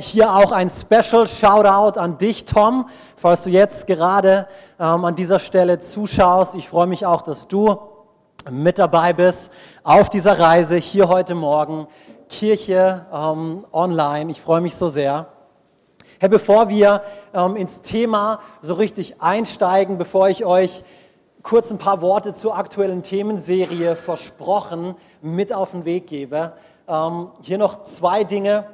Hier auch ein Special Shoutout an dich, Tom, falls du jetzt gerade ähm, an dieser Stelle zuschaust. Ich freue mich auch, dass du mit dabei bist auf dieser Reise hier heute Morgen. Kirche ähm, online. Ich freue mich so sehr. Herr, bevor wir ähm, ins Thema so richtig einsteigen, bevor ich euch kurz ein paar Worte zur aktuellen Themenserie versprochen mit auf den Weg gebe, ähm, hier noch zwei Dinge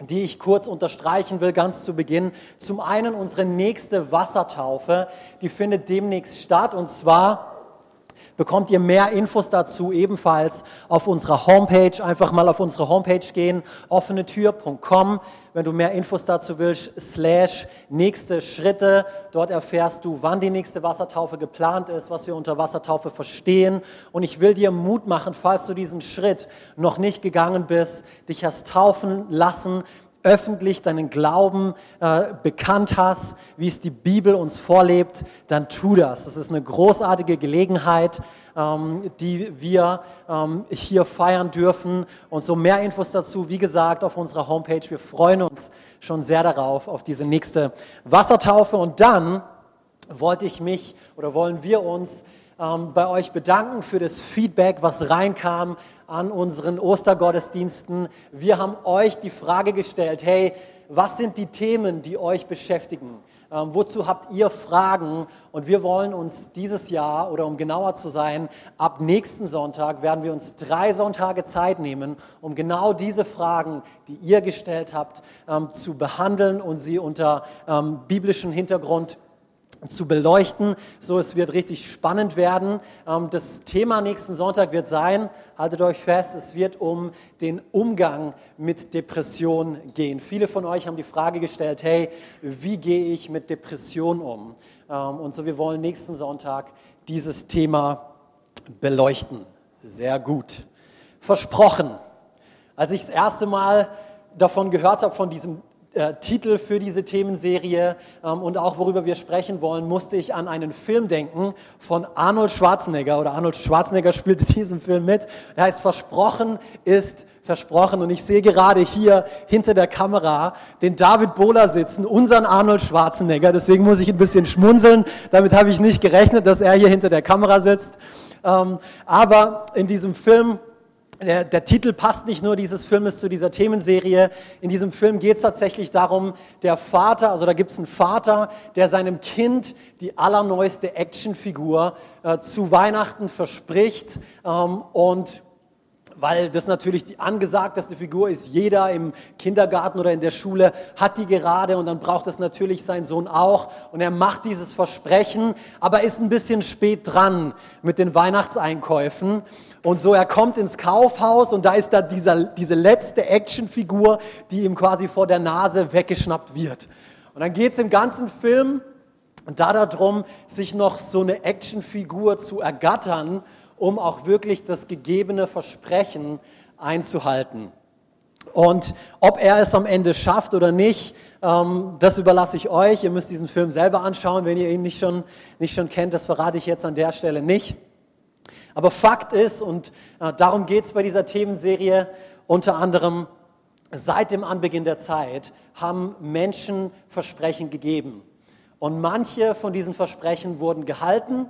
die ich kurz unterstreichen will, ganz zu Beginn. Zum einen unsere nächste Wassertaufe, die findet demnächst statt und zwar bekommt ihr mehr Infos dazu ebenfalls auf unserer Homepage. Einfach mal auf unsere Homepage gehen, offenetür.com, wenn du mehr Infos dazu willst, slash nächste Schritte. Dort erfährst du, wann die nächste Wassertaufe geplant ist, was wir unter Wassertaufe verstehen. Und ich will dir Mut machen, falls du diesen Schritt noch nicht gegangen bist, dich hast taufen lassen, öffentlich deinen Glauben äh, bekannt hast, wie es die Bibel uns vorlebt, dann tu das. Das ist eine großartige Gelegenheit, ähm, die wir ähm, hier feiern dürfen. Und so mehr Infos dazu, wie gesagt, auf unserer Homepage. Wir freuen uns schon sehr darauf, auf diese nächste Wassertaufe. Und dann wollte ich mich oder wollen wir uns ähm, bei euch bedanken für das Feedback, was reinkam an unseren Ostergottesdiensten. Wir haben euch die Frage gestellt, hey, was sind die Themen, die euch beschäftigen? Ähm, wozu habt ihr Fragen? Und wir wollen uns dieses Jahr, oder um genauer zu sein, ab nächsten Sonntag werden wir uns drei Sonntage Zeit nehmen, um genau diese Fragen, die ihr gestellt habt, ähm, zu behandeln und sie unter ähm, biblischem Hintergrund zu beleuchten. So, es wird richtig spannend werden. Ähm, das Thema nächsten Sonntag wird sein, haltet euch fest, es wird um den Umgang mit Depression gehen. Viele von euch haben die Frage gestellt, hey, wie gehe ich mit Depression um? Ähm, und so, wir wollen nächsten Sonntag dieses Thema beleuchten. Sehr gut. Versprochen. Als ich das erste Mal davon gehört habe, von diesem äh, Titel für diese Themenserie ähm, und auch worüber wir sprechen wollen, musste ich an einen Film denken von Arnold Schwarzenegger oder Arnold Schwarzenegger spielt in diesem Film mit. Er heißt Versprochen ist versprochen und ich sehe gerade hier hinter der Kamera den David Bohler sitzen, unseren Arnold Schwarzenegger. Deswegen muss ich ein bisschen schmunzeln. Damit habe ich nicht gerechnet, dass er hier hinter der Kamera sitzt. Ähm, aber in diesem Film der, der, Titel passt nicht nur dieses Filmes zu dieser Themenserie. In diesem Film geht es tatsächlich darum, der Vater, also da gibt es einen Vater, der seinem Kind die allerneueste Actionfigur äh, zu Weihnachten verspricht ähm, und weil das natürlich die angesagteste Figur ist. Jeder im Kindergarten oder in der Schule hat die gerade und dann braucht es natürlich sein Sohn auch. Und er macht dieses Versprechen, aber ist ein bisschen spät dran mit den Weihnachtseinkäufen. Und so, er kommt ins Kaufhaus und da ist da dieser, diese letzte Actionfigur, die ihm quasi vor der Nase weggeschnappt wird. Und dann geht es im ganzen Film da darum, sich noch so eine Actionfigur zu ergattern um auch wirklich das gegebene Versprechen einzuhalten. Und ob er es am Ende schafft oder nicht, ähm, das überlasse ich euch. Ihr müsst diesen Film selber anschauen, wenn ihr ihn nicht schon, nicht schon kennt. Das verrate ich jetzt an der Stelle nicht. Aber Fakt ist, und äh, darum geht es bei dieser Themenserie unter anderem, seit dem Anbeginn der Zeit haben Menschen Versprechen gegeben. Und manche von diesen Versprechen wurden gehalten,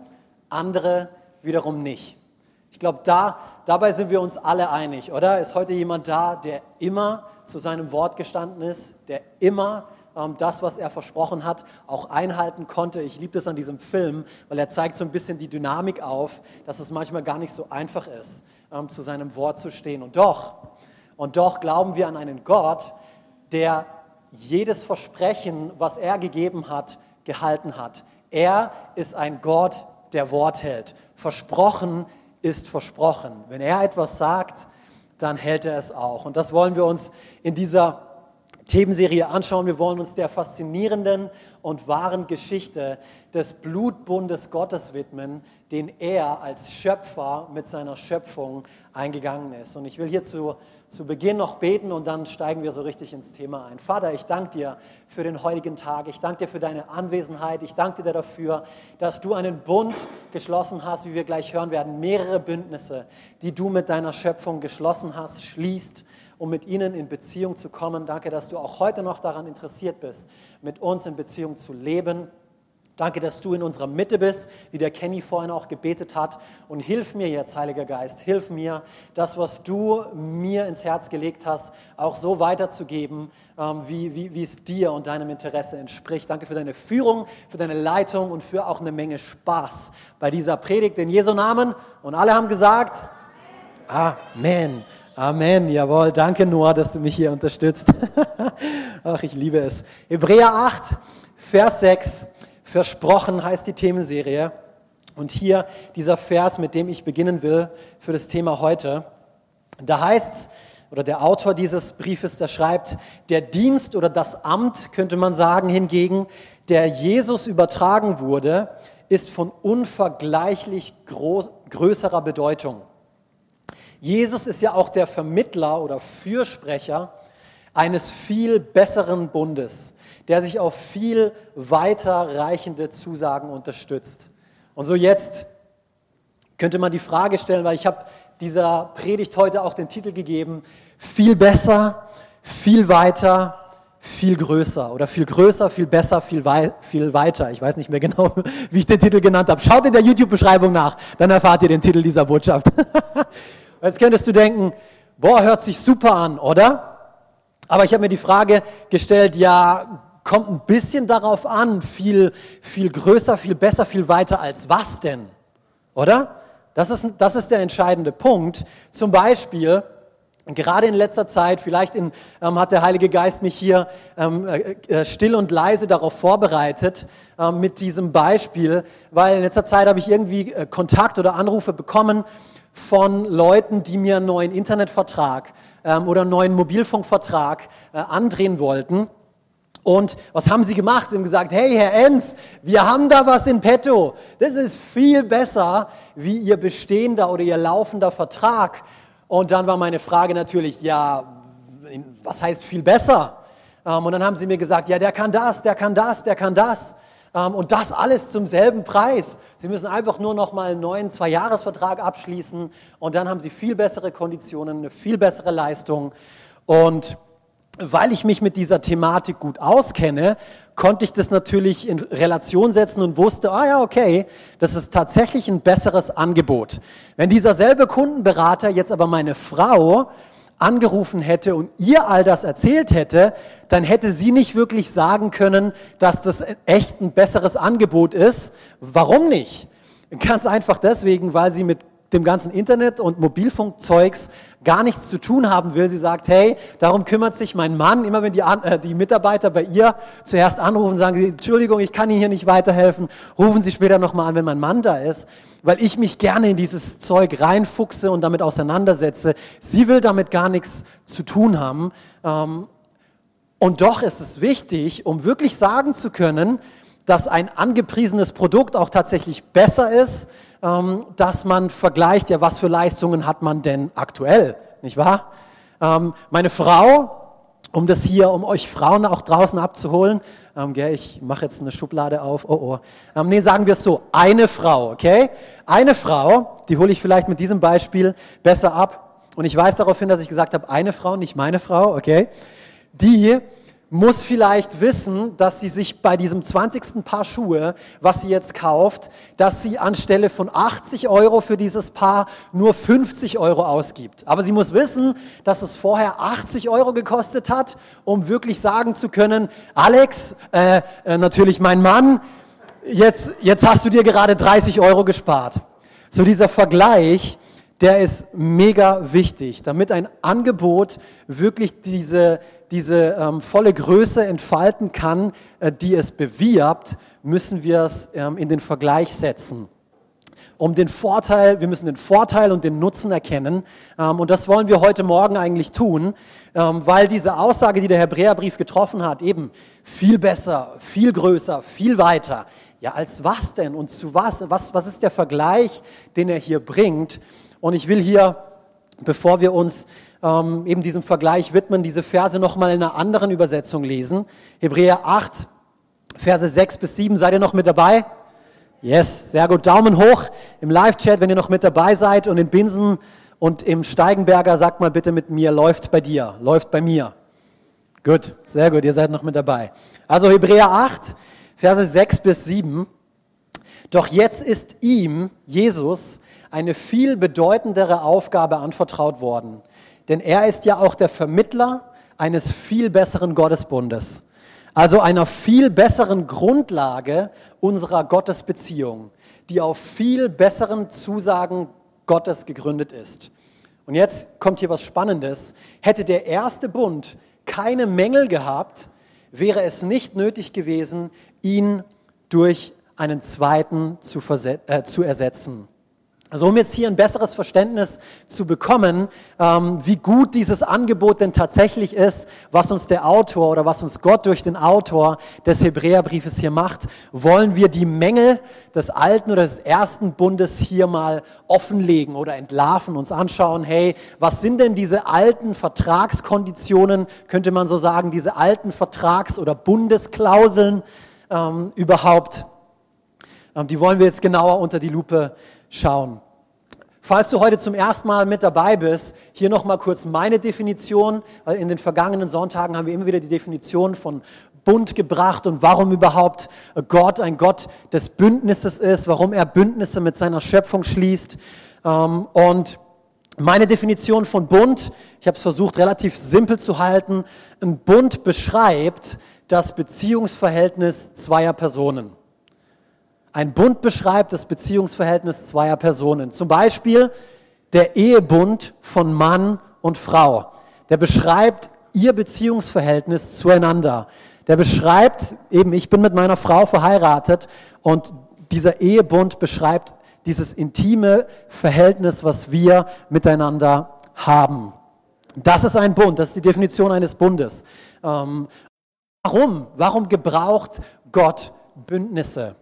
andere wiederum nicht. Ich glaube, da, dabei sind wir uns alle einig, oder? Ist heute jemand da, der immer zu seinem Wort gestanden ist, der immer das, was er versprochen hat, auch einhalten konnte? Ich liebe das an diesem Film, weil er zeigt so ein bisschen die Dynamik auf, dass es manchmal gar nicht so einfach ist, ähm, zu seinem Wort zu stehen. Und doch, und doch glauben wir an einen Gott, der jedes Versprechen, was er gegeben hat, gehalten hat. Er ist ein Gott, der Wort hält. Versprochen ist versprochen. Wenn er etwas sagt, dann hält er es auch. Und das wollen wir uns in dieser Themenserie anschauen. Wir wollen uns der faszinierenden und wahren Geschichte des Blutbundes Gottes widmen, den er als Schöpfer mit seiner Schöpfung eingegangen ist. Und ich will hierzu zu Beginn noch beten und dann steigen wir so richtig ins Thema ein. Vater, ich danke dir für den heutigen Tag. Ich danke dir für deine Anwesenheit. Ich danke dir dafür, dass du einen Bund geschlossen hast, wie wir gleich hören werden. Mehrere Bündnisse, die du mit deiner Schöpfung geschlossen hast, schließt, um mit ihnen in Beziehung zu kommen. Danke, dass du auch heute noch daran interessiert bist, mit uns in Beziehung zu leben Danke, dass du in unserer Mitte bist, wie der Kenny vorhin auch gebetet hat. Und hilf mir jetzt, Heiliger Geist, hilf mir, das, was du mir ins Herz gelegt hast, auch so weiterzugeben, ähm, wie, wie, wie es dir und deinem Interesse entspricht. Danke für deine Führung, für deine Leitung und für auch eine Menge Spaß bei dieser Predigt in Jesu Namen. Und alle haben gesagt, Amen. Amen, jawohl. Danke, Noah, dass du mich hier unterstützt. Ach, ich liebe es. Hebräer 8, Vers 6. Versprochen heißt die Themenserie. Und hier dieser Vers, mit dem ich beginnen will für das Thema heute. Da heißt es, oder der Autor dieses Briefes, der schreibt, der Dienst oder das Amt, könnte man sagen, hingegen, der Jesus übertragen wurde, ist von unvergleichlich groß, größerer Bedeutung. Jesus ist ja auch der Vermittler oder Fürsprecher eines viel besseren Bundes, der sich auf viel weiter reichende Zusagen unterstützt. Und so jetzt könnte man die Frage stellen, weil ich habe dieser Predigt heute auch den Titel gegeben, viel besser, viel weiter, viel größer oder viel größer, viel besser, viel, wei viel weiter. Ich weiß nicht mehr genau, wie ich den Titel genannt habe. Schaut in der YouTube-Beschreibung nach, dann erfahrt ihr den Titel dieser Botschaft. Jetzt könntest du denken, boah, hört sich super an, oder? Aber ich habe mir die Frage gestellt, ja, kommt ein bisschen darauf an, viel, viel größer, viel besser, viel weiter als was denn? Oder? Das ist, das ist der entscheidende Punkt. Zum Beispiel, Gerade in letzter Zeit, vielleicht in, ähm, hat der Heilige Geist mich hier ähm, äh, äh still und leise darauf vorbereitet ähm, mit diesem Beispiel, weil in letzter Zeit habe ich irgendwie äh, Kontakt oder Anrufe bekommen von Leuten, die mir einen neuen Internetvertrag ähm, oder einen neuen Mobilfunkvertrag äh, andrehen wollten. Und was haben sie gemacht? Sie haben gesagt, hey Herr Enz, wir haben da was in petto. Das ist viel besser wie Ihr bestehender oder Ihr laufender Vertrag. Und dann war meine Frage natürlich, ja, was heißt viel besser? Ähm, und dann haben sie mir gesagt, ja, der kann das, der kann das, der kann das. Ähm, und das alles zum selben Preis. Sie müssen einfach nur noch mal einen neuen Zwei-Jahres-Vertrag abschließen und dann haben Sie viel bessere Konditionen, eine viel bessere Leistung. Und weil ich mich mit dieser Thematik gut auskenne, konnte ich das natürlich in Relation setzen und wusste, ah ja, okay, das ist tatsächlich ein besseres Angebot. Wenn dieser selbe Kundenberater jetzt aber meine Frau angerufen hätte und ihr all das erzählt hätte, dann hätte sie nicht wirklich sagen können, dass das echt ein besseres Angebot ist. Warum nicht? Ganz einfach deswegen, weil sie mit dem ganzen Internet und Mobilfunkzeugs gar nichts zu tun haben will. Sie sagt, hey, darum kümmert sich mein Mann. Immer wenn die, äh, die Mitarbeiter bei ihr zuerst anrufen, sagen sie, Entschuldigung, ich kann Ihnen hier nicht weiterhelfen. Rufen Sie später nochmal an, wenn mein Mann da ist. Weil ich mich gerne in dieses Zeug reinfuchse und damit auseinandersetze. Sie will damit gar nichts zu tun haben. Ähm, und doch ist es wichtig, um wirklich sagen zu können, dass ein angepriesenes Produkt auch tatsächlich besser ist, ähm, dass man vergleicht, ja, was für Leistungen hat man denn aktuell, nicht wahr? Ähm, meine Frau, um das hier, um euch Frauen auch draußen abzuholen, ähm, gell, ich mache jetzt eine Schublade auf, oh oh, ähm, nee, sagen wir es so, eine Frau, okay? Eine Frau, die hole ich vielleicht mit diesem Beispiel besser ab und ich weise darauf hin, dass ich gesagt habe, eine Frau, nicht meine Frau, okay? Die muss vielleicht wissen, dass sie sich bei diesem 20. Paar Schuhe, was sie jetzt kauft, dass sie anstelle von 80 Euro für dieses Paar nur 50 Euro ausgibt. Aber sie muss wissen, dass es vorher 80 Euro gekostet hat, um wirklich sagen zu können, Alex, äh, äh, natürlich mein Mann, jetzt, jetzt hast du dir gerade 30 Euro gespart. So dieser Vergleich, der ist mega wichtig, damit ein Angebot wirklich diese, diese ähm, volle Größe entfalten kann, äh, die es bewirbt, müssen wir es ähm, in den Vergleich setzen. Um den Vorteil, wir müssen den Vorteil und den Nutzen erkennen. Ähm, und das wollen wir heute Morgen eigentlich tun, ähm, weil diese Aussage, die der Hebräerbrief getroffen hat, eben viel besser, viel größer, viel weiter. Ja, als was denn und zu was? Was, was ist der Vergleich, den er hier bringt? Und ich will hier bevor wir uns ähm, eben diesem Vergleich widmen, diese Verse nochmal in einer anderen Übersetzung lesen. Hebräer 8, Verse 6 bis 7. Seid ihr noch mit dabei? Yes, sehr gut. Daumen hoch im Live-Chat, wenn ihr noch mit dabei seid. Und in Binsen und im Steigenberger sagt mal bitte mit mir, läuft bei dir, läuft bei mir. Gut, sehr gut, ihr seid noch mit dabei. Also Hebräer 8, Verse 6 bis 7. Doch jetzt ist ihm, Jesus, eine viel bedeutendere Aufgabe anvertraut worden. Denn er ist ja auch der Vermittler eines viel besseren Gottesbundes also einer viel besseren Grundlage unserer Gottesbeziehung, die auf viel besseren Zusagen Gottes gegründet ist. Und jetzt kommt hier was Spannendes. Hätte der erste Bund keine Mängel gehabt, wäre es nicht nötig gewesen, ihn durch einen zweiten zu, äh, zu ersetzen. Also um jetzt hier ein besseres Verständnis zu bekommen, ähm, wie gut dieses Angebot denn tatsächlich ist, was uns der Autor oder was uns Gott durch den Autor des Hebräerbriefes hier macht, wollen wir die Mängel des alten oder des ersten Bundes hier mal offenlegen oder entlarven, uns anschauen, hey, was sind denn diese alten Vertragskonditionen, könnte man so sagen, diese alten Vertrags- oder Bundesklauseln ähm, überhaupt? Ähm, die wollen wir jetzt genauer unter die Lupe schauen. Falls du heute zum ersten Mal mit dabei bist, hier nochmal kurz meine Definition, weil in den vergangenen Sonntagen haben wir immer wieder die Definition von Bund gebracht und warum überhaupt Gott ein Gott des Bündnisses ist, warum er Bündnisse mit seiner Schöpfung schließt. Ähm, und meine Definition von Bund, ich habe es versucht relativ simpel zu halten, ein Bund beschreibt das Beziehungsverhältnis zweier Personen. Ein Bund beschreibt das Beziehungsverhältnis zweier Personen. Zum Beispiel der Ehebund von Mann und Frau. Der beschreibt ihr Beziehungsverhältnis zueinander. Der beschreibt eben, ich bin mit meiner Frau verheiratet und dieser Ehebund beschreibt dieses intime Verhältnis, was wir miteinander haben. Das ist ein Bund, das ist die Definition eines Bundes. Ähm, warum? Warum gebraucht Gott Bündnisse?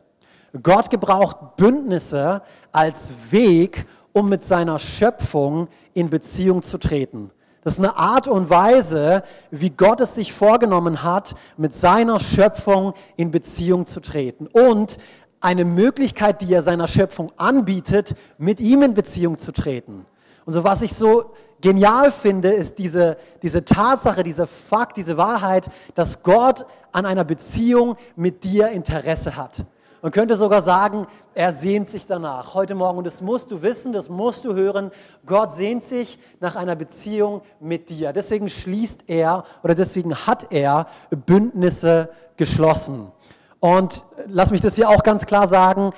Gott gebraucht Bündnisse als Weg, um mit seiner Schöpfung in Beziehung zu treten. Das ist eine Art und Weise, wie Gott es sich vorgenommen hat, mit seiner Schöpfung in Beziehung zu treten. Und eine Möglichkeit, die er seiner Schöpfung anbietet, mit ihm in Beziehung zu treten. Und so was ich so genial finde, ist diese, diese Tatsache, dieser Fakt, diese Wahrheit, dass Gott an einer Beziehung mit dir Interesse hat. Man könnte sogar sagen, er sehnt sich danach. Heute Morgen, und das musst du wissen, das musst du hören, Gott sehnt sich nach einer Beziehung mit dir. Deswegen schließt er oder deswegen hat er Bündnisse geschlossen. Und lass mich das hier auch ganz klar sagen,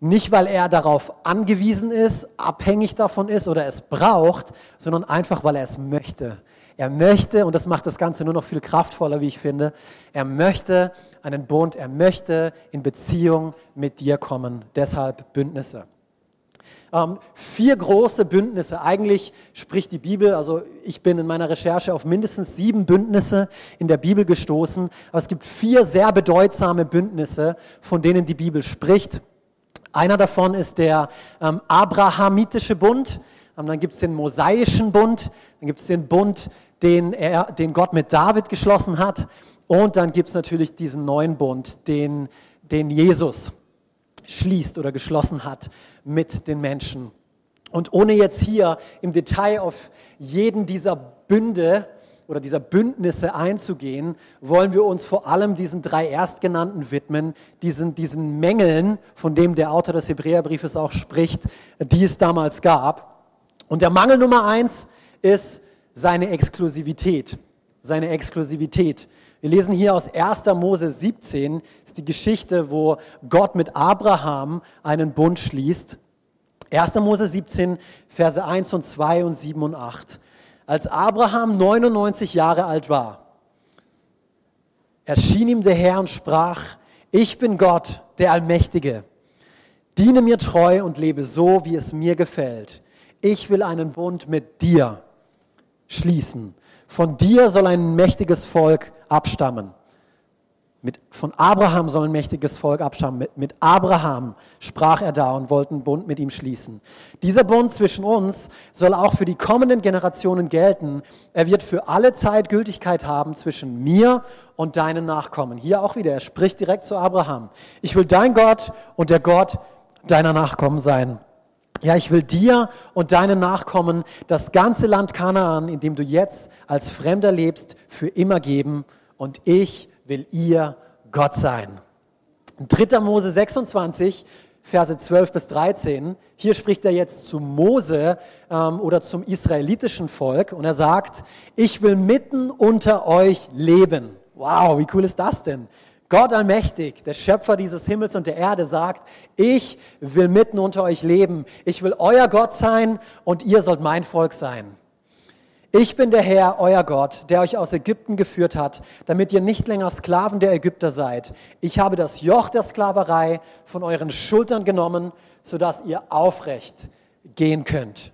nicht weil er darauf angewiesen ist, abhängig davon ist oder es braucht, sondern einfach weil er es möchte. Er möchte, und das macht das Ganze nur noch viel kraftvoller, wie ich finde, er möchte einen Bund, er möchte in Beziehung mit dir kommen. Deshalb Bündnisse. Ähm, vier große Bündnisse. Eigentlich spricht die Bibel, also ich bin in meiner Recherche auf mindestens sieben Bündnisse in der Bibel gestoßen, aber es gibt vier sehr bedeutsame Bündnisse, von denen die Bibel spricht. Einer davon ist der ähm, Abrahamitische Bund, ähm, dann gibt es den Mosaischen Bund, dann gibt es den Bund den, er, den Gott mit David geschlossen hat. Und dann gibt es natürlich diesen neuen Bund, den, den Jesus schließt oder geschlossen hat mit den Menschen. Und ohne jetzt hier im Detail auf jeden dieser Bünde oder dieser Bündnisse einzugehen, wollen wir uns vor allem diesen drei Erstgenannten widmen, diesen, diesen Mängeln, von dem der Autor des Hebräerbriefes auch spricht, die es damals gab. Und der Mangel Nummer eins ist seine Exklusivität. Seine Exklusivität. Wir lesen hier aus 1. Mose 17, ist die Geschichte, wo Gott mit Abraham einen Bund schließt. 1. Mose 17, Verse 1 und 2 und 7 und 8. Als Abraham 99 Jahre alt war, erschien ihm der Herr und sprach, ich bin Gott, der Allmächtige. Diene mir treu und lebe so, wie es mir gefällt. Ich will einen Bund mit dir schließen. Von dir soll ein mächtiges Volk abstammen. Mit, von Abraham soll ein mächtiges Volk abstammen. Mit, mit Abraham sprach er da und wollte einen Bund mit ihm schließen. Dieser Bund zwischen uns soll auch für die kommenden Generationen gelten. Er wird für alle Zeit Gültigkeit haben zwischen mir und deinen Nachkommen. Hier auch wieder, er spricht direkt zu Abraham. Ich will dein Gott und der Gott deiner Nachkommen sein. Ja, ich will dir und deinen Nachkommen das ganze Land Kanaan, in dem du jetzt als Fremder lebst, für immer geben. Und ich will ihr Gott sein. 3. Mose 26, Verse 12 bis 13. Hier spricht er jetzt zu Mose ähm, oder zum israelitischen Volk und er sagt, ich will mitten unter euch leben. Wow, wie cool ist das denn? Gott allmächtig, der Schöpfer dieses Himmels und der Erde sagt, ich will mitten unter euch leben. Ich will euer Gott sein und ihr sollt mein Volk sein. Ich bin der Herr, euer Gott, der euch aus Ägypten geführt hat, damit ihr nicht länger Sklaven der Ägypter seid. Ich habe das Joch der Sklaverei von euren Schultern genommen, sodass ihr aufrecht gehen könnt.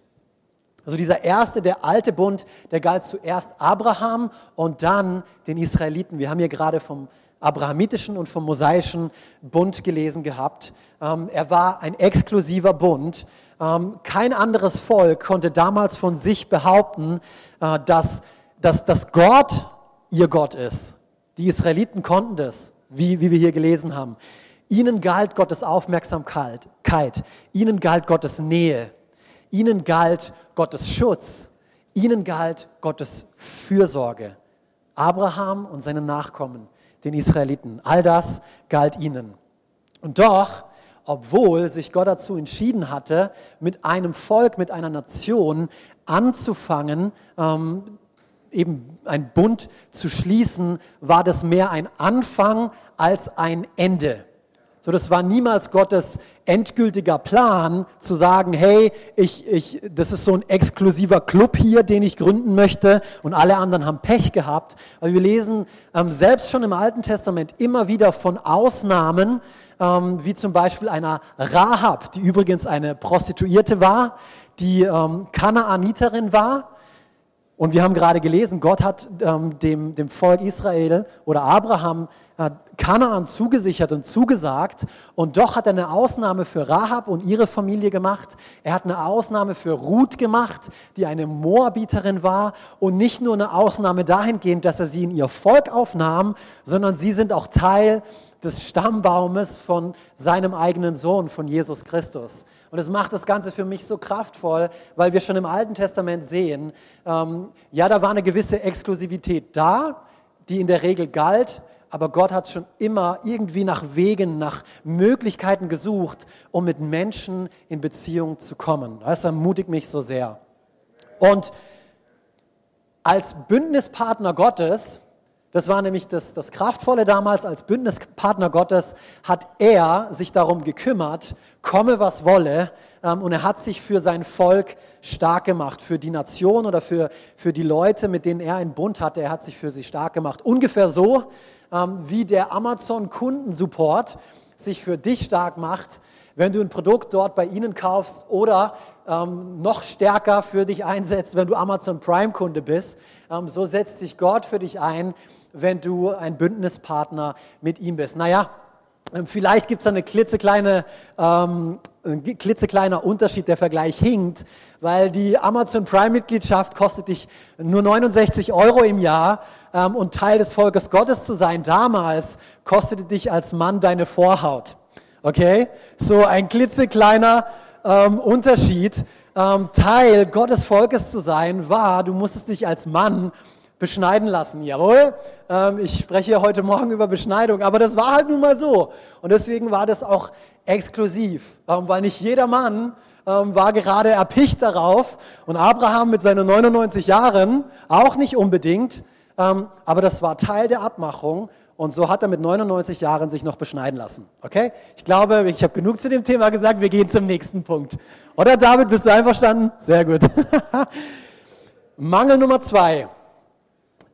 Also dieser erste, der alte Bund, der galt zuerst Abraham und dann den Israeliten. Wir haben hier gerade vom abrahamitischen und vom mosaischen Bund gelesen gehabt. Ähm, er war ein exklusiver Bund. Ähm, kein anderes Volk konnte damals von sich behaupten, äh, dass, dass, dass Gott ihr Gott ist. Die Israeliten konnten das, wie, wie wir hier gelesen haben. Ihnen galt Gottes Aufmerksamkeit, ihnen galt Gottes Nähe, ihnen galt Gottes Schutz, ihnen galt Gottes Fürsorge. Abraham und seine Nachkommen, den Israeliten, all das galt ihnen. Und doch obwohl sich Gott dazu entschieden hatte, mit einem Volk, mit einer Nation anzufangen, ähm, eben ein Bund zu schließen, war das mehr ein Anfang als ein Ende. So, das war niemals Gottes endgültiger Plan, zu sagen, hey, ich, ich, das ist so ein exklusiver Club hier, den ich gründen möchte und alle anderen haben Pech gehabt. Aber wir lesen ähm, selbst schon im Alten Testament immer wieder von Ausnahmen, ähm, wie zum Beispiel einer Rahab, die übrigens eine Prostituierte war, die ähm, Kanaaniterin war und wir haben gerade gelesen, Gott hat ähm, dem, dem Volk Israel oder Abraham Kanaan zugesichert und zugesagt. Und doch hat er eine Ausnahme für Rahab und ihre Familie gemacht. Er hat eine Ausnahme für Ruth gemacht, die eine Moabiterin war. Und nicht nur eine Ausnahme dahingehend, dass er sie in ihr Volk aufnahm, sondern sie sind auch Teil des Stammbaumes von seinem eigenen Sohn, von Jesus Christus. Und es macht das Ganze für mich so kraftvoll, weil wir schon im Alten Testament sehen, ähm, ja, da war eine gewisse Exklusivität da, die in der Regel galt, aber Gott hat schon immer irgendwie nach Wegen, nach Möglichkeiten gesucht, um mit Menschen in Beziehung zu kommen. Das ermutigt mich so sehr. Und als Bündnispartner Gottes das war nämlich das, das Kraftvolle damals als Bündnispartner Gottes, hat er sich darum gekümmert, komme was wolle, ähm, und er hat sich für sein Volk stark gemacht, für die Nation oder für, für die Leute, mit denen er einen Bund hatte, er hat sich für sie stark gemacht. Ungefähr so, wie der Amazon Kundensupport sich für dich stark macht, wenn du ein Produkt dort bei ihnen kaufst oder ähm, noch stärker für dich einsetzt, wenn du Amazon Prime-Kunde bist. Ähm, so setzt sich Gott für dich ein, wenn du ein Bündnispartner mit ihm bist. Naja, ähm, vielleicht gibt es eine klitzekleine, ähm, ein klitzekleiner Unterschied, der Vergleich hinkt, weil die Amazon Prime-Mitgliedschaft kostet dich nur 69 Euro im Jahr ähm, und Teil des Volkes Gottes zu sein damals kostete dich als Mann deine Vorhaut. Okay? So ein klitzekleiner ähm, Unterschied. Ähm, Teil Gottes Volkes zu sein war, du musstest dich als Mann beschneiden lassen. Jawohl, ähm, ich spreche heute Morgen über Beschneidung, aber das war halt nun mal so. Und deswegen war das auch exklusiv, ähm, weil nicht jeder Mann ähm, war gerade erpicht darauf und Abraham mit seinen 99 Jahren auch nicht unbedingt, aber das war Teil der Abmachung und so hat er mit 99 Jahren sich noch beschneiden lassen. Okay? Ich glaube, ich habe genug zu dem Thema gesagt. Wir gehen zum nächsten Punkt. Oder David, bist du einverstanden? Sehr gut. Mangel Nummer zwei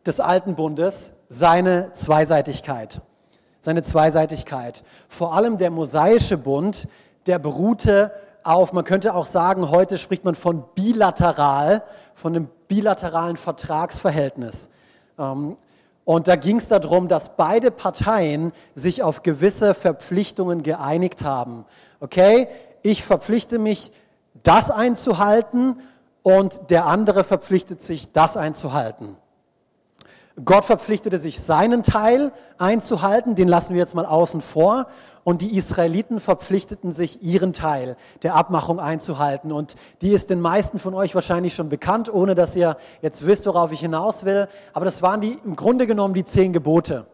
des alten Bundes, seine Zweiseitigkeit. Seine Zweiseitigkeit. Vor allem der mosaische Bund, der beruhte auf, man könnte auch sagen, heute spricht man von bilateral, von einem bilateralen Vertragsverhältnis. Ähm, Und da ging es darum, dass beide Parteien sich auf gewisse Verpflichtungen geeinigt haben. Okay, ich verpflichte mich, das einzuhalten und der andere verpflichtet sich, das einzuhalten. Gott verpflichtete sich, seinen Teil einzuhalten, den lassen wir jetzt mal außen vor. Und die Israeliten verpflichteten sich, ihren Teil der Abmachung einzuhalten. Und die ist den meisten von euch wahrscheinlich schon bekannt, ohne dass ihr jetzt wisst, worauf ich hinaus will. Aber das waren die, im Grunde genommen die zehn Gebote.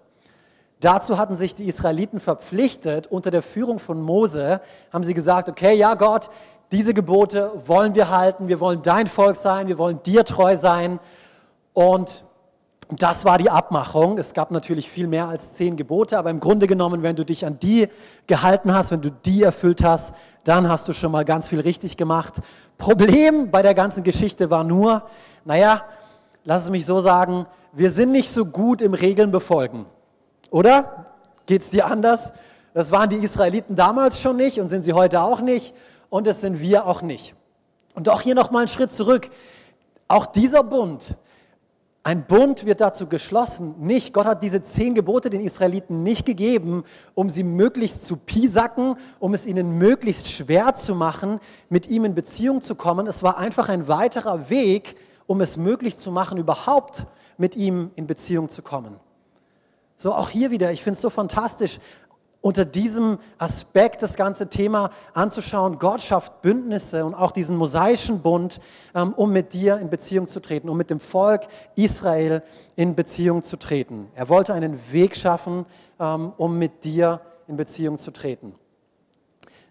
Dazu hatten sich die Israeliten verpflichtet, unter der Führung von Mose haben sie gesagt, okay, ja Gott, diese Gebote wollen wir halten, wir wollen dein Volk sein, wir wollen dir treu sein. Und das war die Abmachung. Es gab natürlich viel mehr als zehn Gebote, aber im Grunde genommen, wenn du dich an die gehalten hast, wenn du die erfüllt hast, dann hast du schon mal ganz viel richtig gemacht. Problem bei der ganzen Geschichte war nur, naja, lass es mich so sagen, wir sind nicht so gut im Regeln befolgen. Oder? Geht es dir anders? Das waren die Israeliten damals schon nicht und sind sie heute auch nicht und das sind wir auch nicht. Und auch hier nochmal einen Schritt zurück. Auch dieser Bund, ein Bund wird dazu geschlossen, nicht, Gott hat diese zehn Gebote den Israeliten nicht gegeben, um sie möglichst zu piesacken, um es ihnen möglichst schwer zu machen, mit ihm in Beziehung zu kommen. Es war einfach ein weiterer Weg, um es möglich zu machen, überhaupt mit ihm in Beziehung zu kommen. So auch hier wieder, ich finde es so fantastisch unter diesem Aspekt das ganze Thema anzuschauen. Gott schafft Bündnisse und auch diesen mosaischen Bund, ähm, um mit dir in Beziehung zu treten, um mit dem Volk Israel in Beziehung zu treten. Er wollte einen Weg schaffen, ähm, um mit dir in Beziehung zu treten.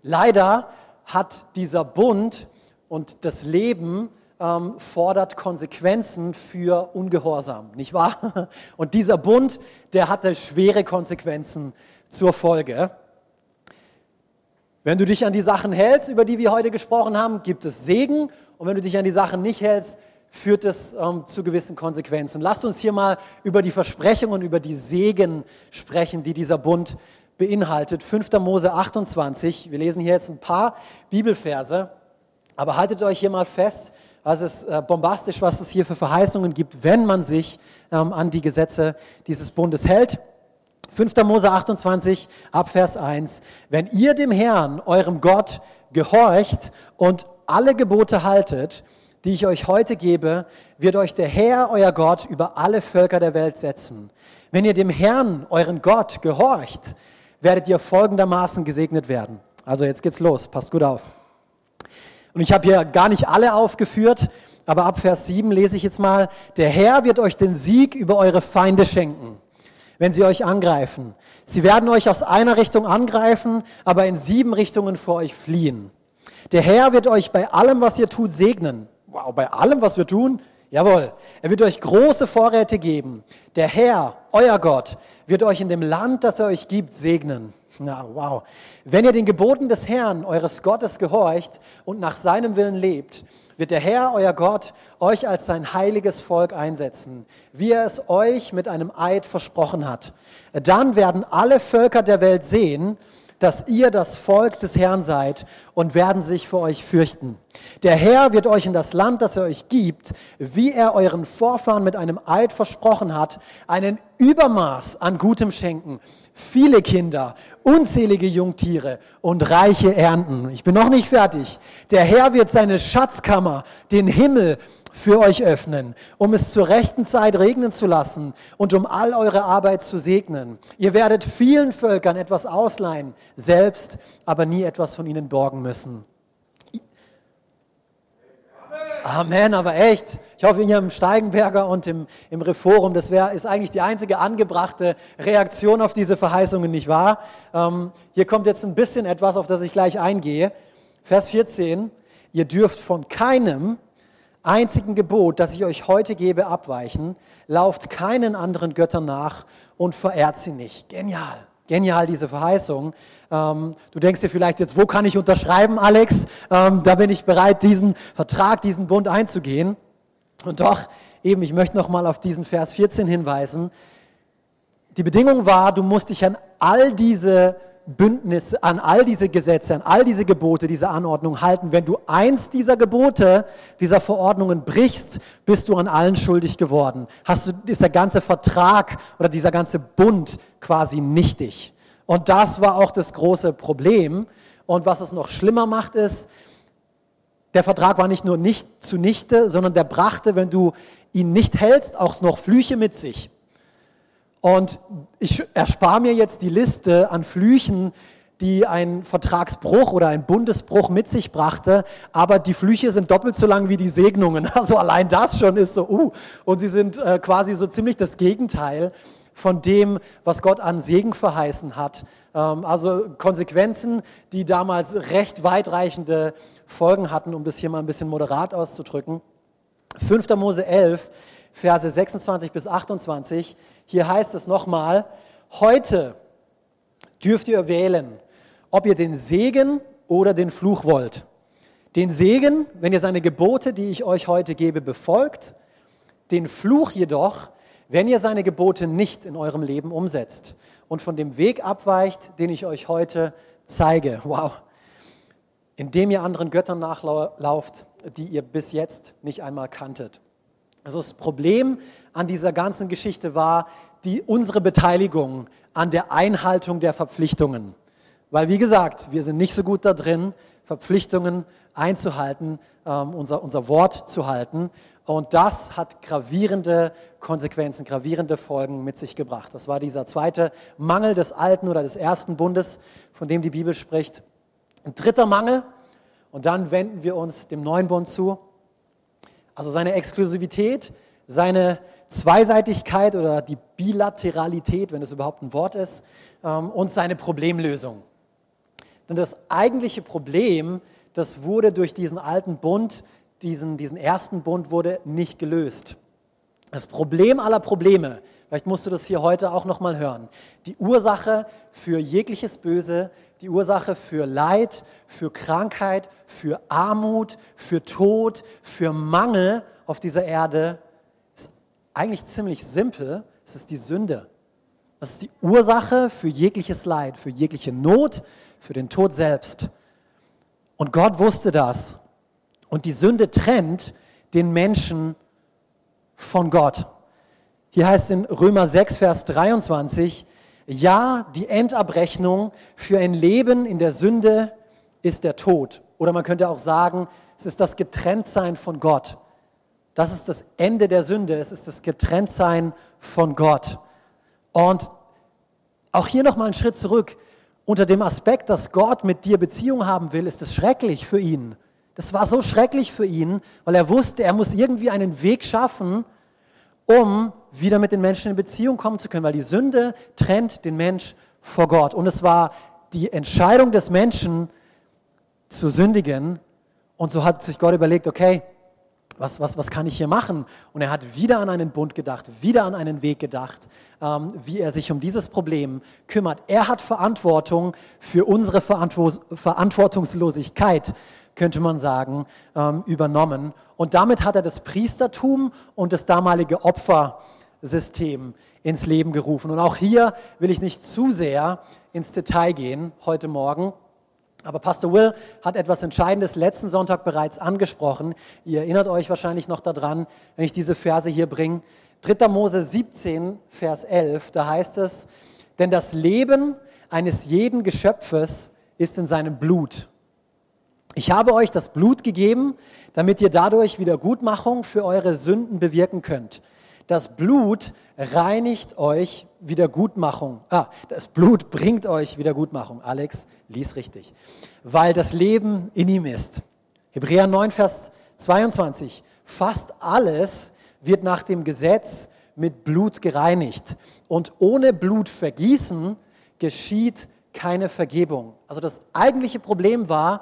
Leider hat dieser Bund und das Leben ähm, fordert Konsequenzen für Ungehorsam, nicht wahr? Und dieser Bund, der hatte schwere Konsequenzen zur Folge. Wenn du dich an die Sachen hältst, über die wir heute gesprochen haben, gibt es Segen. Und wenn du dich an die Sachen nicht hältst, führt es ähm, zu gewissen Konsequenzen. Lasst uns hier mal über die Versprechungen, über die Segen sprechen, die dieser Bund beinhaltet. 5. Mose 28. Wir lesen hier jetzt ein paar Bibelverse. Aber haltet euch hier mal fest, was es äh, bombastisch, was es hier für Verheißungen gibt, wenn man sich ähm, an die Gesetze dieses Bundes hält. 5. Mose 28 ab Vers 1. Wenn ihr dem Herrn, eurem Gott, gehorcht und alle Gebote haltet, die ich euch heute gebe, wird euch der Herr, euer Gott, über alle Völker der Welt setzen. Wenn ihr dem Herrn, euren Gott, gehorcht, werdet ihr folgendermaßen gesegnet werden. Also jetzt geht's los, passt gut auf. Und ich habe hier gar nicht alle aufgeführt, aber ab Vers 7 lese ich jetzt mal, der Herr wird euch den Sieg über eure Feinde schenken wenn sie euch angreifen. Sie werden euch aus einer Richtung angreifen, aber in sieben Richtungen vor euch fliehen. Der Herr wird euch bei allem, was ihr tut, segnen. Wow, bei allem, was wir tun? Jawohl. Er wird euch große Vorräte geben. Der Herr, euer Gott, wird euch in dem Land, das er euch gibt, segnen. Na, wow. Wenn ihr den Geboten des Herrn, eures Gottes, gehorcht und nach seinem Willen lebt, wird der Herr, euer Gott, euch als sein heiliges Volk einsetzen, wie er es euch mit einem Eid versprochen hat. Dann werden alle Völker der Welt sehen, dass ihr das Volk des Herrn seid und werden sich vor euch fürchten. Der Herr wird euch in das Land, das er euch gibt, wie er euren Vorfahren mit einem Eid versprochen hat, einen Übermaß an Gutem schenken, viele Kinder, unzählige Jungtiere und reiche Ernten. Ich bin noch nicht fertig. Der Herr wird seine Schatzkammer, den Himmel, für euch öffnen, um es zur rechten Zeit regnen zu lassen und um all eure Arbeit zu segnen. Ihr werdet vielen Völkern etwas ausleihen, selbst aber nie etwas von ihnen borgen müssen. Amen, aber echt. Ich hoffe, hier im Steigenberger und im, im Reforum, das wär, ist eigentlich die einzige angebrachte Reaktion auf diese Verheißungen, nicht wahr? Ähm, hier kommt jetzt ein bisschen etwas, auf das ich gleich eingehe. Vers 14. Ihr dürft von keinem einzigen Gebot, das ich euch heute gebe, abweichen. Lauft keinen anderen Göttern nach und verehrt sie nicht. Genial. Genial, diese Verheißung. Ähm, du denkst dir vielleicht jetzt, wo kann ich unterschreiben, Alex? Ähm, da bin ich bereit, diesen Vertrag, diesen Bund einzugehen. Und doch, eben, ich möchte nochmal auf diesen Vers 14 hinweisen. Die Bedingung war, du musst dich an all diese Bündnisse, an all diese Gesetze, an all diese Gebote, diese Anordnungen halten. Wenn du eins dieser Gebote, dieser Verordnungen brichst, bist du an allen schuldig geworden. Hast du, ist der ganze Vertrag oder dieser ganze Bund quasi nichtig. Und das war auch das große Problem. Und was es noch schlimmer macht, ist, der Vertrag war nicht nur nicht zunichte, sondern der brachte, wenn du ihn nicht hältst, auch noch Flüche mit sich. Und ich erspare mir jetzt die Liste an Flüchen, die ein Vertragsbruch oder ein Bundesbruch mit sich brachte, aber die Flüche sind doppelt so lang wie die Segnungen. Also allein das schon ist so, uh, und sie sind äh, quasi so ziemlich das Gegenteil von dem, was Gott an Segen verheißen hat. Ähm, also Konsequenzen, die damals recht weitreichende Folgen hatten, um das hier mal ein bisschen moderat auszudrücken. 5. Mose 11, Verse 26 bis 28. Hier heißt es nochmal, heute dürft ihr wählen, ob ihr den Segen oder den Fluch wollt. Den Segen, wenn ihr seine Gebote, die ich euch heute gebe, befolgt, den Fluch jedoch, wenn ihr seine Gebote nicht in eurem Leben umsetzt und von dem Weg abweicht, den ich euch heute zeige. Wow. Indem ihr anderen Göttern nachlauft, die ihr bis jetzt nicht einmal kanntet. Also das Problem an dieser ganzen Geschichte war die, unsere Beteiligung an der Einhaltung der Verpflichtungen. Weil, wie gesagt, wir sind nicht so gut da drin, Verpflichtungen einzuhalten, ähm, unser, unser Wort zu halten. Und das hat gravierende Konsequenzen, gravierende Folgen mit sich gebracht. Das war dieser zweite Mangel des alten oder des ersten Bundes, von dem die Bibel spricht. Ein dritter Mangel, und dann wenden wir uns dem neuen Bund zu. Also seine Exklusivität, seine Zweiseitigkeit oder die Bilateralität, wenn es überhaupt ein Wort ist, ähm, und seine Problemlösung. Denn das eigentliche Problem, das wurde durch diesen alten Bund, diesen, diesen ersten Bund, wurde nicht gelöst. Das Problem aller Probleme, vielleicht musst du das hier heute auch nochmal hören, die Ursache für jegliches Böse, die Ursache für Leid, für Krankheit, für Armut, für Tod, für Mangel auf dieser Erde eigentlich ziemlich simpel. Es ist die Sünde. Das ist die Ursache für jegliches Leid, für jegliche Not, für den Tod selbst. Und Gott wusste das. Und die Sünde trennt den Menschen von Gott. Hier heißt in Römer 6, Vers 23, ja, die Endabrechnung für ein Leben in der Sünde ist der Tod. Oder man könnte auch sagen, es ist das Getrenntsein von Gott. Das ist das Ende der Sünde. Es ist das Getrenntsein von Gott. Und auch hier nochmal einen Schritt zurück. Unter dem Aspekt, dass Gott mit dir Beziehung haben will, ist es schrecklich für ihn. Das war so schrecklich für ihn, weil er wusste, er muss irgendwie einen Weg schaffen, um wieder mit den Menschen in Beziehung kommen zu können, weil die Sünde trennt den Mensch vor Gott. Und es war die Entscheidung des Menschen zu sündigen. Und so hat sich Gott überlegt, okay, was, was, was kann ich hier machen? Und er hat wieder an einen Bund gedacht, wieder an einen Weg gedacht, ähm, wie er sich um dieses Problem kümmert. Er hat Verantwortung für unsere Verantwortungslosigkeit könnte man sagen, ähm, übernommen. Und damit hat er das Priestertum und das damalige Opfersystem ins Leben gerufen. Und auch hier will ich nicht zu sehr ins Detail gehen heute Morgen. Aber Pastor Will hat etwas Entscheidendes letzten Sonntag bereits angesprochen. Ihr erinnert euch wahrscheinlich noch daran, wenn ich diese Verse hier bringe. 3. Mose 17, Vers 11, da heißt es, denn das Leben eines jeden Geschöpfes ist in seinem Blut. Ich habe euch das Blut gegeben, damit ihr dadurch Wiedergutmachung für eure Sünden bewirken könnt. Das Blut reinigt euch Wiedergutmachung. Ah, das Blut bringt euch Wiedergutmachung. Alex, lies richtig. Weil das Leben in ihm ist. Hebräer 9, Vers 22. Fast alles wird nach dem Gesetz mit Blut gereinigt. Und ohne Blutvergießen geschieht keine Vergebung. Also das eigentliche Problem war,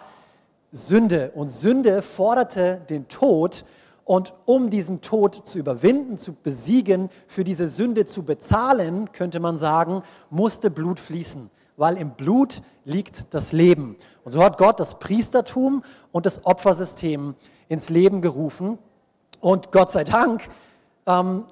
Sünde. Und Sünde forderte den Tod. Und um diesen Tod zu überwinden, zu besiegen, für diese Sünde zu bezahlen, könnte man sagen, musste Blut fließen, weil im Blut liegt das Leben. Und so hat Gott das Priestertum und das Opfersystem ins Leben gerufen. Und Gott sei Dank, ähm,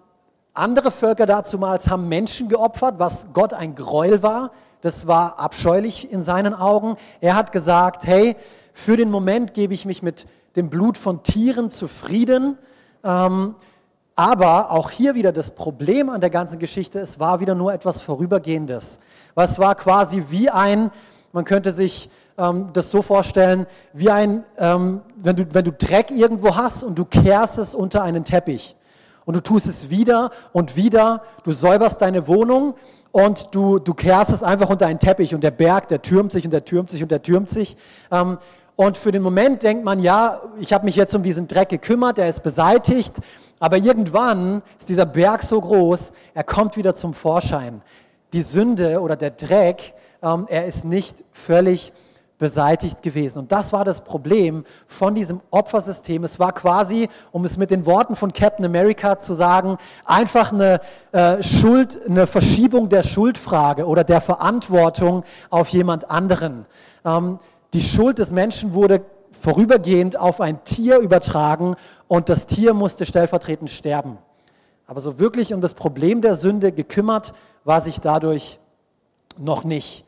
andere Völker dazumals haben Menschen geopfert, was Gott ein Gräuel war. Das war abscheulich in seinen Augen. Er hat gesagt, hey, für den Moment gebe ich mich mit dem Blut von Tieren zufrieden. Ähm, aber auch hier wieder das Problem an der ganzen Geschichte, es war wieder nur etwas Vorübergehendes. Was war quasi wie ein, man könnte sich ähm, das so vorstellen, wie ein, ähm, wenn, du, wenn du Dreck irgendwo hast und du kehrst es unter einen Teppich. Und du tust es wieder und wieder, du säuberst deine Wohnung und du, du kehrst es einfach unter einen Teppich und der Berg, der türmt sich und der türmt sich und der türmt sich. Ähm, und für den Moment denkt man, ja, ich habe mich jetzt um diesen Dreck gekümmert, der ist beseitigt, aber irgendwann ist dieser Berg so groß, er kommt wieder zum Vorschein. Die Sünde oder der Dreck, ähm, er ist nicht völlig beseitigt gewesen. Und das war das Problem von diesem Opfersystem. Es war quasi, um es mit den Worten von Captain America zu sagen, einfach eine äh, Schuld, eine Verschiebung der Schuldfrage oder der Verantwortung auf jemand anderen. Ähm, die Schuld des Menschen wurde vorübergehend auf ein Tier übertragen und das Tier musste stellvertretend sterben. Aber so wirklich um das Problem der Sünde gekümmert war sich dadurch noch nicht.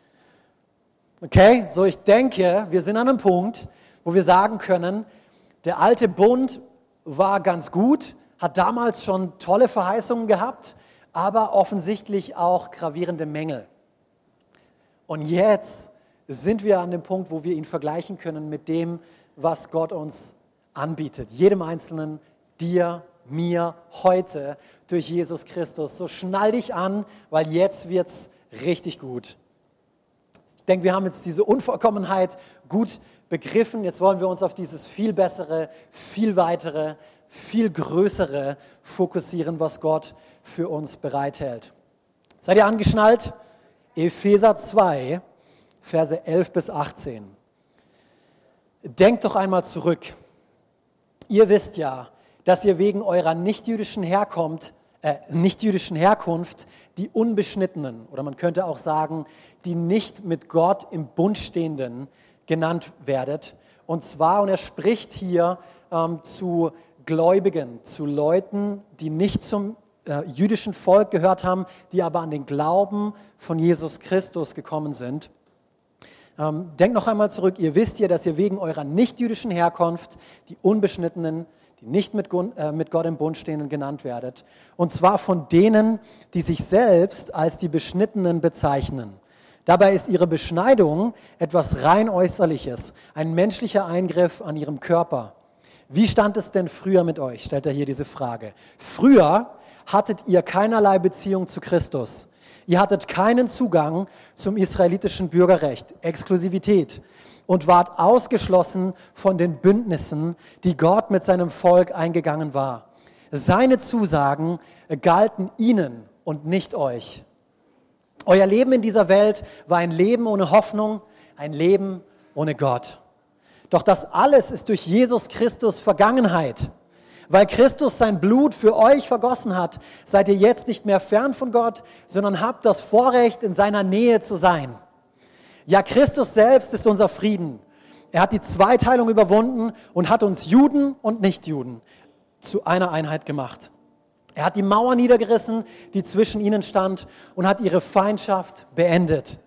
Okay, so ich denke, wir sind an einem Punkt, wo wir sagen können, der alte Bund war ganz gut, hat damals schon tolle Verheißungen gehabt, aber offensichtlich auch gravierende Mängel. Und jetzt sind wir an dem Punkt, wo wir ihn vergleichen können mit dem, was Gott uns anbietet. Jedem Einzelnen, dir, mir, heute durch Jesus Christus. So schnall dich an, weil jetzt wird es richtig gut. Ich denke, wir haben jetzt diese Unvollkommenheit gut begriffen. Jetzt wollen wir uns auf dieses viel bessere, viel weitere, viel größere fokussieren, was Gott für uns bereithält. Seid ihr angeschnallt? Epheser 2, Verse 11 bis 18. Denkt doch einmal zurück. Ihr wisst ja, dass ihr wegen eurer nichtjüdischen Herkunft, äh, nichtjüdischen Herkunft die Unbeschnittenen oder man könnte auch sagen, die nicht mit Gott im Bund stehenden genannt werdet. Und zwar, und er spricht hier ähm, zu Gläubigen, zu Leuten, die nicht zum äh, jüdischen Volk gehört haben, die aber an den Glauben von Jesus Christus gekommen sind. Ähm, denkt noch einmal zurück, ihr wisst ja, dass ihr wegen eurer nichtjüdischen Herkunft die Unbeschnittenen, die nicht mit, äh, mit Gott im Bund stehenden genannt werdet. Und zwar von denen, die sich selbst als die Beschnittenen bezeichnen. Dabei ist ihre Beschneidung etwas rein äußerliches, ein menschlicher Eingriff an ihrem Körper. Wie stand es denn früher mit euch? stellt er hier diese Frage. Früher hattet ihr keinerlei Beziehung zu Christus. Ihr hattet keinen Zugang zum israelitischen Bürgerrecht, Exklusivität und wart ausgeschlossen von den Bündnissen, die Gott mit seinem Volk eingegangen war. Seine Zusagen galten ihnen und nicht euch. Euer Leben in dieser Welt war ein Leben ohne Hoffnung, ein Leben ohne Gott. Doch das alles ist durch Jesus Christus Vergangenheit. Weil Christus sein Blut für euch vergossen hat, seid ihr jetzt nicht mehr fern von Gott, sondern habt das Vorrecht, in seiner Nähe zu sein. Ja, Christus selbst ist unser Frieden. Er hat die Zweiteilung überwunden und hat uns Juden und Nichtjuden zu einer Einheit gemacht. Er hat die Mauer niedergerissen, die zwischen ihnen stand, und hat ihre Feindschaft beendet.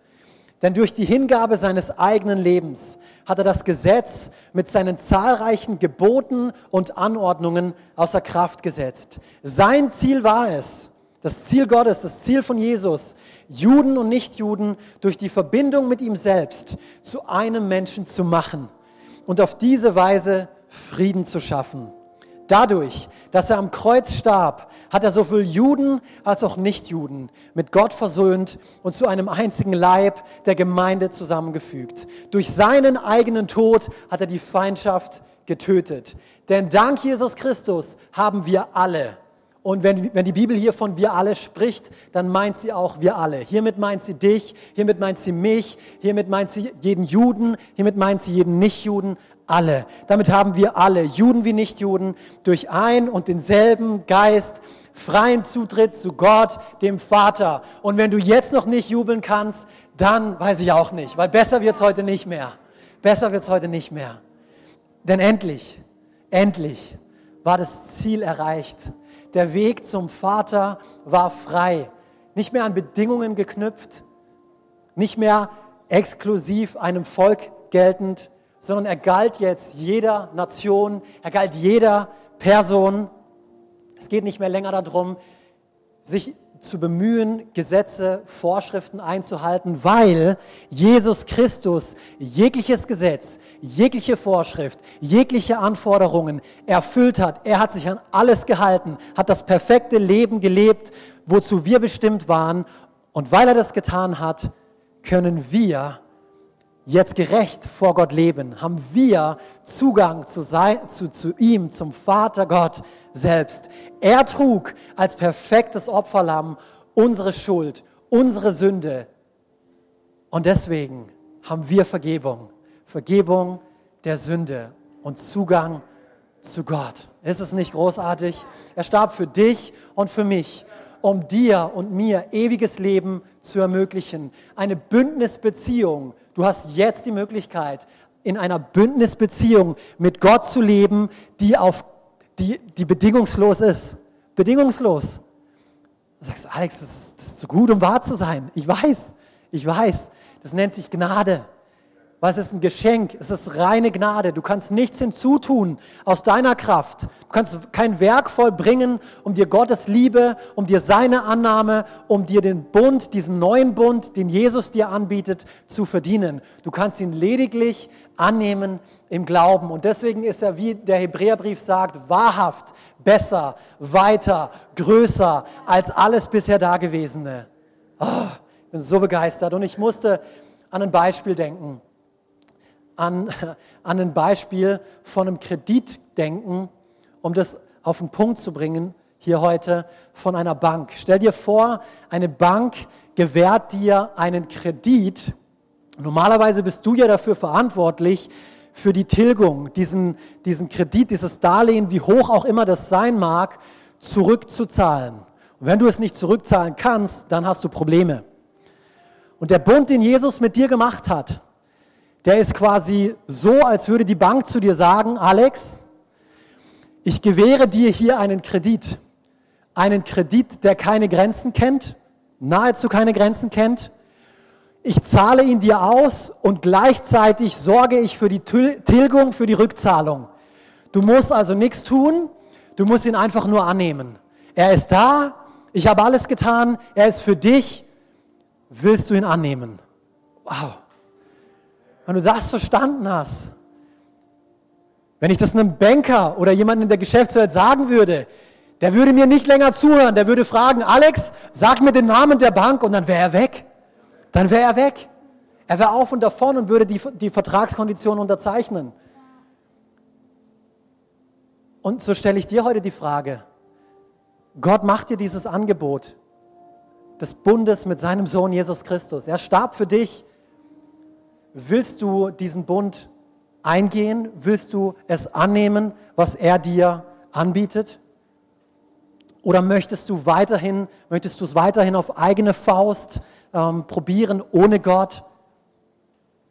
Denn durch die Hingabe seines eigenen Lebens hat er das Gesetz mit seinen zahlreichen Geboten und Anordnungen außer Kraft gesetzt. Sein Ziel war es, das Ziel Gottes, das Ziel von Jesus, Juden und Nichtjuden durch die Verbindung mit ihm selbst zu einem Menschen zu machen und auf diese Weise Frieden zu schaffen. Dadurch, dass er am Kreuz starb, hat er sowohl Juden als auch Nichtjuden mit Gott versöhnt und zu einem einzigen Leib der Gemeinde zusammengefügt. Durch seinen eigenen Tod hat er die Feindschaft getötet. Denn dank Jesus Christus haben wir alle, und wenn, wenn die Bibel hier von wir alle spricht, dann meint sie auch wir alle. Hiermit meint sie dich, hiermit meint sie mich, hiermit meint sie jeden Juden, hiermit meint sie jeden Nichtjuden, alle. Damit haben wir alle, Juden wie Nichtjuden, durch ein und denselben Geist freien Zutritt zu Gott, dem Vater. Und wenn du jetzt noch nicht jubeln kannst, dann weiß ich auch nicht, weil besser wird's heute nicht mehr. Besser wird's heute nicht mehr. Denn endlich, endlich war das Ziel erreicht. Der Weg zum Vater war frei, nicht mehr an Bedingungen geknüpft, nicht mehr exklusiv einem Volk geltend, sondern er galt jetzt jeder Nation, er galt jeder Person. Es geht nicht mehr länger darum, sich zu bemühen, Gesetze, Vorschriften einzuhalten, weil Jesus Christus jegliches Gesetz, jegliche Vorschrift, jegliche Anforderungen erfüllt hat. Er hat sich an alles gehalten, hat das perfekte Leben gelebt, wozu wir bestimmt waren. Und weil er das getan hat, können wir jetzt gerecht vor Gott leben, haben wir Zugang zu, sein, zu, zu ihm, zum Vater Gott selbst. Er trug als perfektes Opferlamm unsere Schuld, unsere Sünde. Und deswegen haben wir Vergebung. Vergebung der Sünde und Zugang zu Gott. Ist es nicht großartig? Er starb für dich und für mich um dir und mir ewiges Leben zu ermöglichen. Eine Bündnisbeziehung. Du hast jetzt die Möglichkeit, in einer Bündnisbeziehung mit Gott zu leben, die, auf, die, die bedingungslos ist. Bedingungslos. Du sagst, Alex, das ist, das ist zu gut, um wahr zu sein. Ich weiß, ich weiß. Das nennt sich Gnade. Was ist ein Geschenk? Es ist reine Gnade. Du kannst nichts hinzutun aus deiner Kraft. Du kannst kein Werk vollbringen, um dir Gottes Liebe, um dir seine Annahme, um dir den Bund, diesen neuen Bund, den Jesus dir anbietet, zu verdienen. Du kannst ihn lediglich annehmen im Glauben. Und deswegen ist er, wie der Hebräerbrief sagt, wahrhaft, besser, weiter, größer als alles bisher Dagewesene. Oh, ich bin so begeistert. Und ich musste an ein Beispiel denken an, an ein Beispiel von einem Kredit denken, um das auf den Punkt zu bringen, hier heute von einer Bank. Stell dir vor, eine Bank gewährt dir einen Kredit. Normalerweise bist du ja dafür verantwortlich, für die Tilgung, diesen, diesen Kredit, dieses Darlehen, wie hoch auch immer das sein mag, zurückzuzahlen. Und wenn du es nicht zurückzahlen kannst, dann hast du Probleme. Und der Bund, den Jesus mit dir gemacht hat, der ist quasi so, als würde die Bank zu dir sagen, Alex, ich gewähre dir hier einen Kredit. Einen Kredit, der keine Grenzen kennt, nahezu keine Grenzen kennt. Ich zahle ihn dir aus und gleichzeitig sorge ich für die Tilgung, für die Rückzahlung. Du musst also nichts tun, du musst ihn einfach nur annehmen. Er ist da, ich habe alles getan, er ist für dich. Willst du ihn annehmen? Wow. Wenn du das verstanden hast, wenn ich das einem Banker oder jemandem in der Geschäftswelt sagen würde, der würde mir nicht länger zuhören, der würde fragen, Alex, sag mir den Namen der Bank und dann wäre er weg. Dann wäre er weg. Er wäre auf und davon und würde die, die Vertragskonditionen unterzeichnen. Und so stelle ich dir heute die Frage, Gott macht dir dieses Angebot des Bundes mit seinem Sohn Jesus Christus. Er starb für dich. Willst du diesen Bund eingehen? Willst du es annehmen, was er dir anbietet? Oder möchtest du weiterhin, möchtest du es weiterhin auf eigene Faust ähm, probieren, ohne Gott?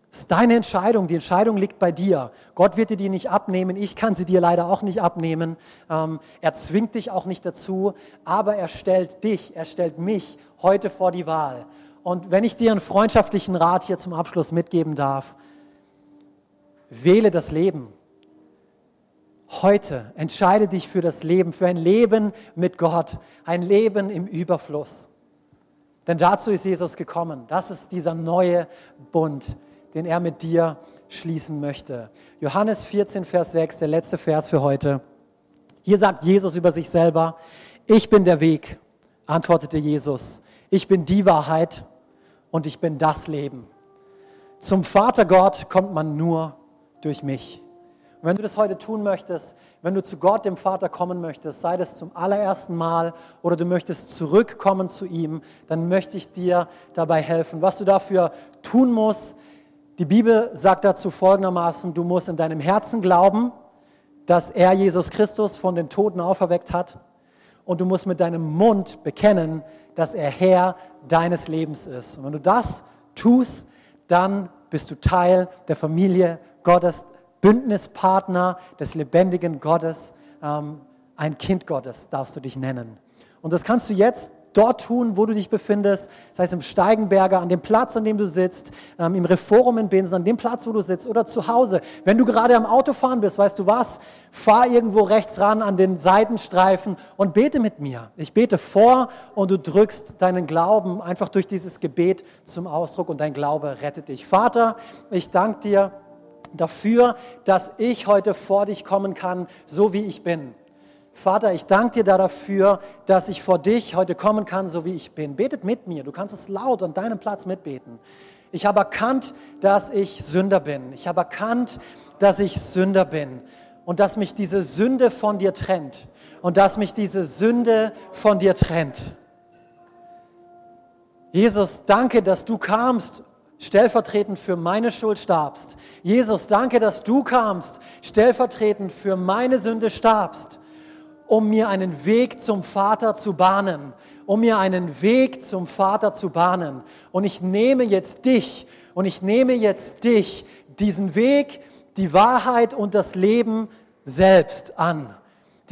Das ist deine Entscheidung. Die Entscheidung liegt bei dir. Gott wird dir die nicht abnehmen. Ich kann sie dir leider auch nicht abnehmen. Ähm, er zwingt dich auch nicht dazu, aber er stellt dich, er stellt mich heute vor die Wahl. Und wenn ich dir einen freundschaftlichen Rat hier zum Abschluss mitgeben darf, wähle das Leben. Heute entscheide dich für das Leben, für ein Leben mit Gott, ein Leben im Überfluss. Denn dazu ist Jesus gekommen. Das ist dieser neue Bund, den er mit dir schließen möchte. Johannes 14, Vers 6, der letzte Vers für heute. Hier sagt Jesus über sich selber, ich bin der Weg, antwortete Jesus. Ich bin die Wahrheit und ich bin das Leben. Zum Vater Gott kommt man nur durch mich. Und wenn du das heute tun möchtest, wenn du zu Gott, dem Vater, kommen möchtest, sei das zum allerersten Mal oder du möchtest zurückkommen zu ihm, dann möchte ich dir dabei helfen. Was du dafür tun musst, die Bibel sagt dazu folgendermaßen, du musst in deinem Herzen glauben, dass er Jesus Christus von den Toten auferweckt hat und du musst mit deinem Mund bekennen, dass er Herr deines Lebens ist. Und wenn du das tust, dann bist du Teil der Familie Gottes, Bündnispartner des lebendigen Gottes, ähm, ein Kind Gottes darfst du dich nennen. Und das kannst du jetzt dort tun, wo du dich befindest, sei es im Steigenberger, an dem Platz, an dem du sitzt, ähm, im Reforum in Binsen, an dem Platz, wo du sitzt oder zu Hause. Wenn du gerade am Autofahren bist, weißt du was, fahr irgendwo rechts ran an den Seitenstreifen und bete mit mir. Ich bete vor und du drückst deinen Glauben einfach durch dieses Gebet zum Ausdruck und dein Glaube rettet dich. Vater, ich danke dir dafür, dass ich heute vor dich kommen kann, so wie ich bin. Vater, ich danke dir dafür, dass ich vor dich heute kommen kann, so wie ich bin. Betet mit mir. Du kannst es laut an deinem Platz mitbeten. Ich habe erkannt, dass ich Sünder bin. Ich habe erkannt, dass ich Sünder bin und dass mich diese Sünde von dir trennt und dass mich diese Sünde von dir trennt. Jesus, danke, dass du kamst, stellvertretend für meine Schuld starbst. Jesus, danke, dass du kamst, stellvertretend für meine Sünde starbst um mir einen Weg zum Vater zu bahnen, um mir einen Weg zum Vater zu bahnen. Und ich nehme jetzt dich und ich nehme jetzt dich, diesen Weg, die Wahrheit und das Leben selbst an.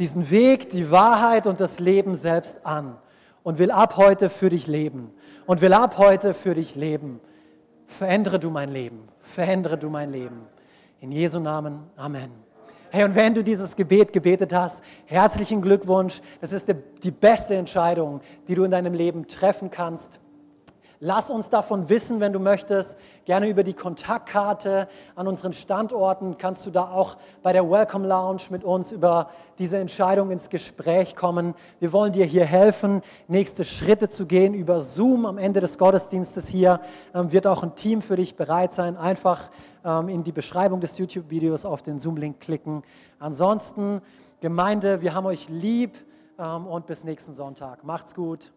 Diesen Weg, die Wahrheit und das Leben selbst an. Und will ab heute für dich leben. Und will ab heute für dich leben. Verändere du mein Leben. Verändere du mein Leben. In Jesu Namen. Amen. Hey, und wenn du dieses Gebet gebetet hast, herzlichen Glückwunsch. Das ist die, die beste Entscheidung, die du in deinem Leben treffen kannst. Lass uns davon wissen, wenn du möchtest. Gerne über die Kontaktkarte an unseren Standorten kannst du da auch bei der Welcome Lounge mit uns über diese Entscheidung ins Gespräch kommen. Wir wollen dir hier helfen, nächste Schritte zu gehen. Über Zoom am Ende des Gottesdienstes hier ähm, wird auch ein Team für dich bereit sein. Einfach ähm, in die Beschreibung des YouTube-Videos auf den Zoom-Link klicken. Ansonsten, Gemeinde, wir haben euch lieb ähm, und bis nächsten Sonntag. Macht's gut.